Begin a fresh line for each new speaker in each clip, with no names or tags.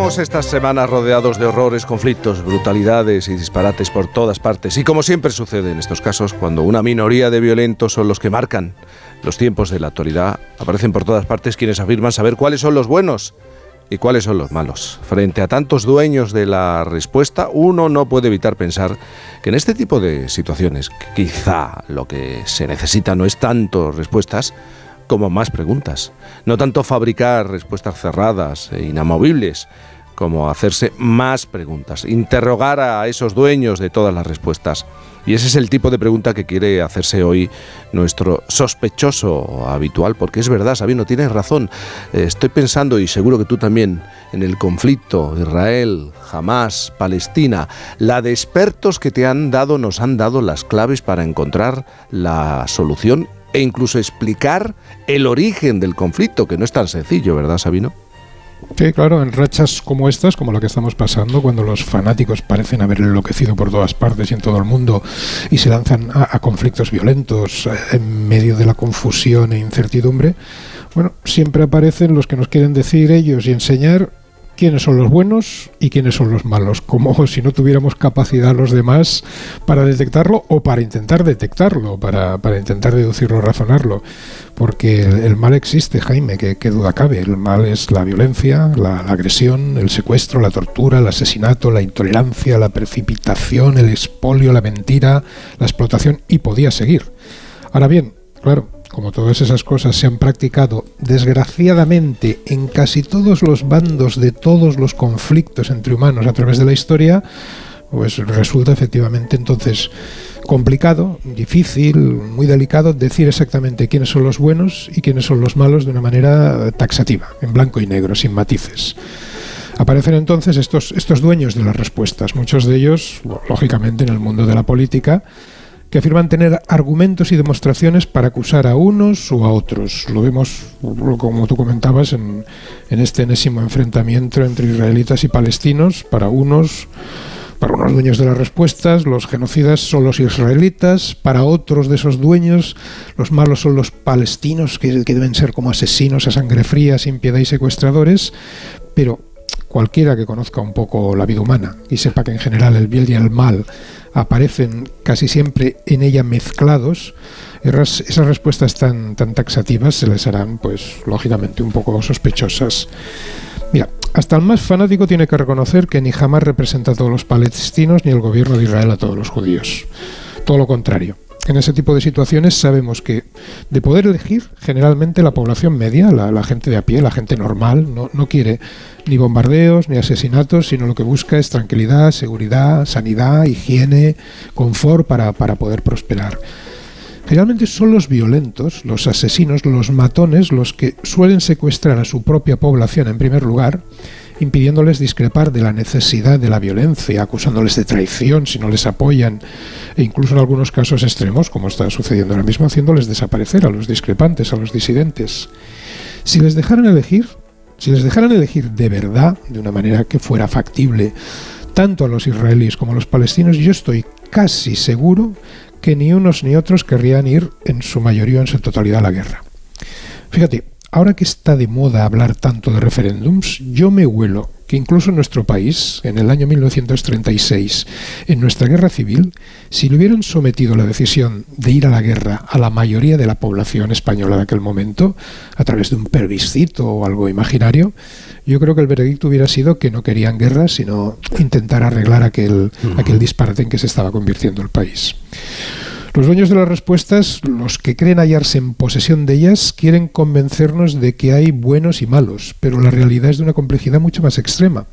Llevamos estas semanas rodeados de horrores, conflictos, brutalidades y disparates por todas partes. Y como siempre sucede en estos casos, cuando una minoría de violentos son los que marcan los tiempos de la actualidad, aparecen por todas partes quienes afirman saber cuáles son los buenos y cuáles son los malos. Frente a tantos dueños de la respuesta, uno no puede evitar pensar que en este tipo de situaciones, quizá lo que se necesita no es tanto respuestas, como más preguntas. No tanto fabricar respuestas cerradas e inamovibles, como hacerse más preguntas, interrogar a esos dueños de todas las respuestas. Y ese es el tipo de pregunta que quiere hacerse hoy nuestro sospechoso habitual, porque es verdad, Sabino, tienes razón. Eh, estoy pensando, y seguro que tú también, en el conflicto Israel, Hamas, Palestina. La de expertos que te han dado, nos han dado las claves para encontrar la solución e incluso explicar el origen del conflicto, que no es tan sencillo, ¿verdad, Sabino?
Sí, claro, en rachas como estas, como la que estamos pasando, cuando los fanáticos parecen haber enloquecido por todas partes y en todo el mundo y se lanzan a, a conflictos violentos eh, en medio de la confusión e incertidumbre, bueno, siempre aparecen los que nos quieren decir ellos y enseñar quiénes son los buenos y quiénes son los malos, como si no tuviéramos capacidad los demás para detectarlo o para intentar detectarlo, para, intentar deducirlo, razonarlo, porque el, mal existe, Jaime, que, duda cabe, el mal es la violencia, la, agresión, el secuestro, la tortura, el asesinato, la intolerancia, la precipitación, el expolio, la mentira, la explotación y podía seguir. Ahora bien, claro, como todas esas cosas se han practicado desgraciadamente en casi todos los bandos de todos los conflictos entre humanos a través de la historia, pues resulta efectivamente entonces complicado, difícil, muy delicado decir exactamente quiénes son los buenos y quiénes son los malos de una manera taxativa, en blanco y negro, sin matices. Aparecen entonces estos, estos dueños de las respuestas, muchos de ellos, lógicamente, en el mundo de la política, que afirman tener argumentos y demostraciones para acusar a unos o a otros. Lo vemos, como tú comentabas, en, este enésimo enfrentamiento entre israelitas y palestinos. Para unos, para unos dueños de las respuestas, los genocidas son los israelitas. Para otros de esos dueños, los malos son los palestinos, que, que deben ser como asesinos a sangre fría, sin piedad y secuestradores. Pero cualquiera que conozca un poco la vida humana y sepa que en general el bien y el mal aparecen casi siempre en ella mezclados, esas respuestas tan, tan taxativas se les harán, pues, lógicamente un poco sospechosas. Mira, hasta el más fanático tiene que reconocer que ni jamás representa a todos los palestinos ni el gobierno de Israel a todos los judíos. Todo lo contrario en ese tipo de situaciones sabemos que de poder elegir, generalmente la población media, la, gente de a pie, la gente normal, no, no, quiere ni bombardeos ni asesinatos, sino lo que busca es tranquilidad, seguridad, sanidad, higiene, confort para, para poder prosperar. Generalmente son los violentos, los asesinos, los matones, los que suelen secuestrar a su propia población en primer lugar impidiéndoles discrepar de la necesidad de la violencia, acusándoles de traición si no les apoyan, e incluso en algunos casos extremos, como está sucediendo ahora mismo, haciéndoles desaparecer a los discrepantes, a los disidentes. Si les dejaran elegir, si les dejaran elegir de verdad, de una manera que fuera factible, tanto a los israelíes como a los palestinos, yo estoy casi seguro que ni unos ni otros querrían ir en su mayoría o en su totalidad a la guerra. Fíjate, ahora que está de moda hablar tanto de referéndums, yo me huelo que incluso en nuestro país, en el año 1936, en nuestra guerra civil, si le hubieran sometido la decisión de ir a la guerra a la mayoría de la población española de aquel momento, a través de un plebiscito o algo imaginario, yo creo que el veredicto hubiera sido que no querían guerra, sino intentar arreglar aquel, aquel disparate en que se estaba convirtiendo el país. Los dueños de las respuestas, los que creen hallarse en posesión de ellas, quieren convencernos de que hay buenos y malos, pero la realidad es de una complejidad mucho más extrema.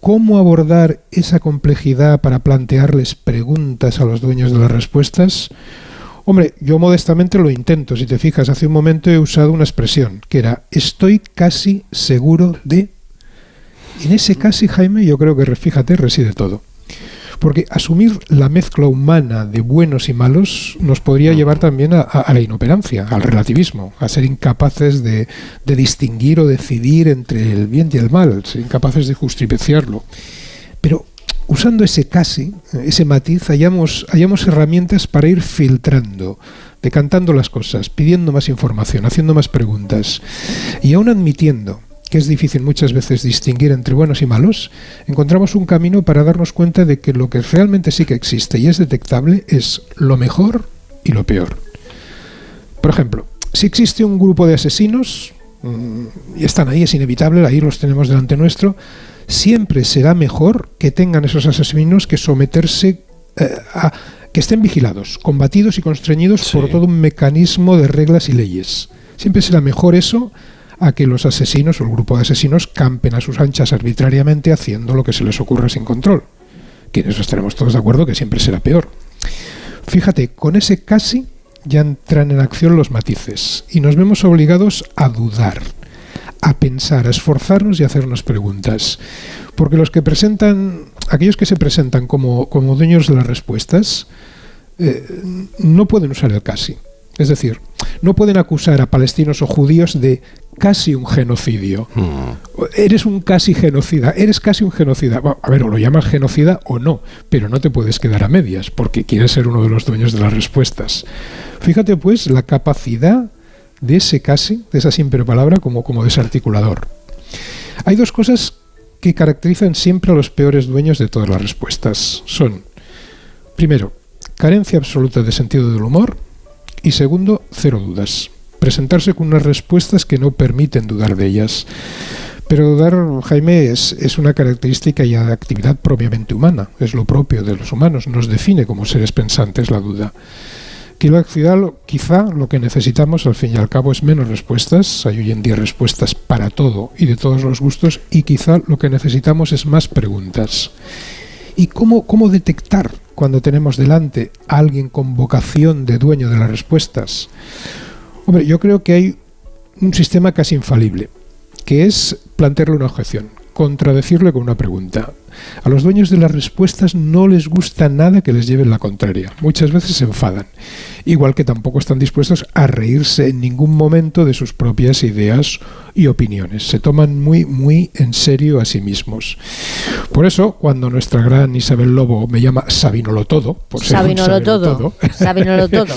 ¿Cómo abordar esa complejidad para plantearles preguntas a los dueños de las respuestas? Hombre, yo modestamente lo intento. Si te fijas, hace un momento he usado una expresión que era estoy casi seguro de... En ese casi, Jaime, yo creo que, fíjate, reside todo. Porque asumir la mezcla humana de buenos y malos nos podría llevar también a, la inoperancia, al relativismo, a ser incapaces de, distinguir o decidir entre el bien y el mal, ser incapaces de justificarlo. Pero usando ese casi, ese matiz, hallamos, hallamos herramientas para ir filtrando, decantando las cosas, pidiendo más información, haciendo más preguntas y aún admitiendo que es difícil muchas veces distinguir entre buenos y malos, encontramos un camino para darnos cuenta de que lo que realmente sí que existe y es detectable es lo mejor y lo peor. Por ejemplo, si existe un grupo de asesinos, mm, y están ahí, es inevitable, ahí los tenemos delante nuestro, siempre será mejor que tengan esos asesinos que someterse eh, a que estén vigilados, combatidos y constreñidos por todo un mecanismo de reglas y leyes. Siempre será mejor eso a que los asesinos o el grupo de asesinos campen a sus anchas arbitrariamente haciendo lo que se les ocurra sin control. Que en eso estaremos todos de acuerdo que siempre será peor. Fíjate, con ese casi ya entran en acción los matices y nos vemos obligados a dudar, a pensar, a esforzarnos y a hacernos preguntas. Porque los que presentan, aquellos que se presentan como, como dueños de las respuestas, eh, no pueden usar el casi. Es decir, no pueden acusar a palestinos o judíos de casi un genocidio. Hmm. Eres un casi genocida, eres casi un genocida. a ver, o lo llamas genocida o no, pero no te puedes quedar a medias porque quieres ser uno de los dueños de las respuestas. Fíjate pues la capacidad de ese casi, de esa simple palabra, como, como desarticulador. Hay dos cosas que caracterizan siempre a los peores dueños de todas las respuestas. Son, primero, carencia absoluta de sentido del humor y segundo, cero dudas. Presentarse con unas respuestas que no permiten dudar de ellas. Pero dudar, Jaime, es, una característica y actividad propiamente humana, es lo propio de los humanos, nos define como seres pensantes la duda. Quizá lo que necesitamos al fin y al cabo es menos respuestas, hay hoy en día respuestas para todo y de todos los gustos, y quizá lo que necesitamos es más preguntas. ¿Y cómo, cómo detectar cuando tenemos delante a alguien con vocación de dueño de las respuestas? Hombre, yo creo que hay un sistema casi infalible, que es plantearle una objeción, contradecirle con una pregunta. A los dueños de las respuestas no les gusta nada que les lleven la contraria. Muchas veces se enfadan. Igual que tampoco están dispuestos a reírse en ningún momento de sus propias ideas y opiniones. Se toman muy, muy en serio a sí mismos. Por eso, cuando nuestra gran Isabel Lobo me llama Sabinolo Todo, por
Sabinolo todo, Sabinolo todo.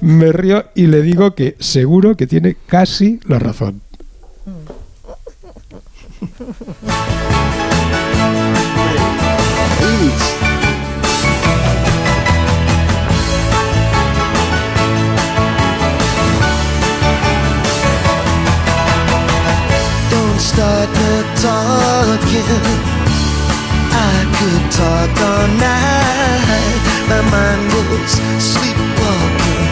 me río y le digo que seguro que tiene casi la razón.
Start talking. I could talk all night. My mind was sleepwalking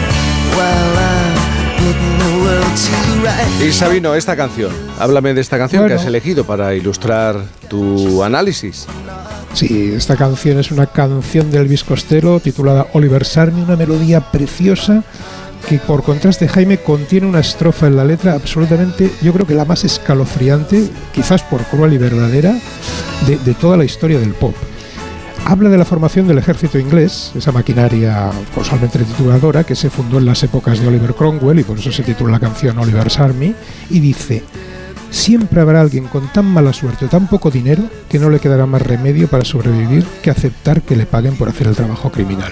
while I'm putting the world to right. Y Sabino, esta canción, háblame de esta canción que has elegido para ilustrar tu análisis.
Sí, esta canción es una canción del Elvis Costello titulada Oliver Sarmi, una melodía preciosa que por contraste Jaime contiene una estrofa en la letra absolutamente, yo creo que la más escalofriante, quizás por cruel y verdadera, de, toda la historia del pop. Habla de la formación del ejército inglés, esa maquinaria colosalmente tituladora que se fundó en las épocas de Oliver Cromwell y por eso se titula la canción Oliver's Army, y dice, siempre habrá alguien con tan mala suerte o tan poco dinero que no le quedará más remedio para sobrevivir que aceptar que le paguen por hacer el trabajo criminal.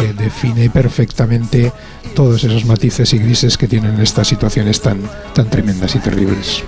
que define perfectamente todos esos matices y grises que tienen estas situaciones tan, tan tremendas y terribles.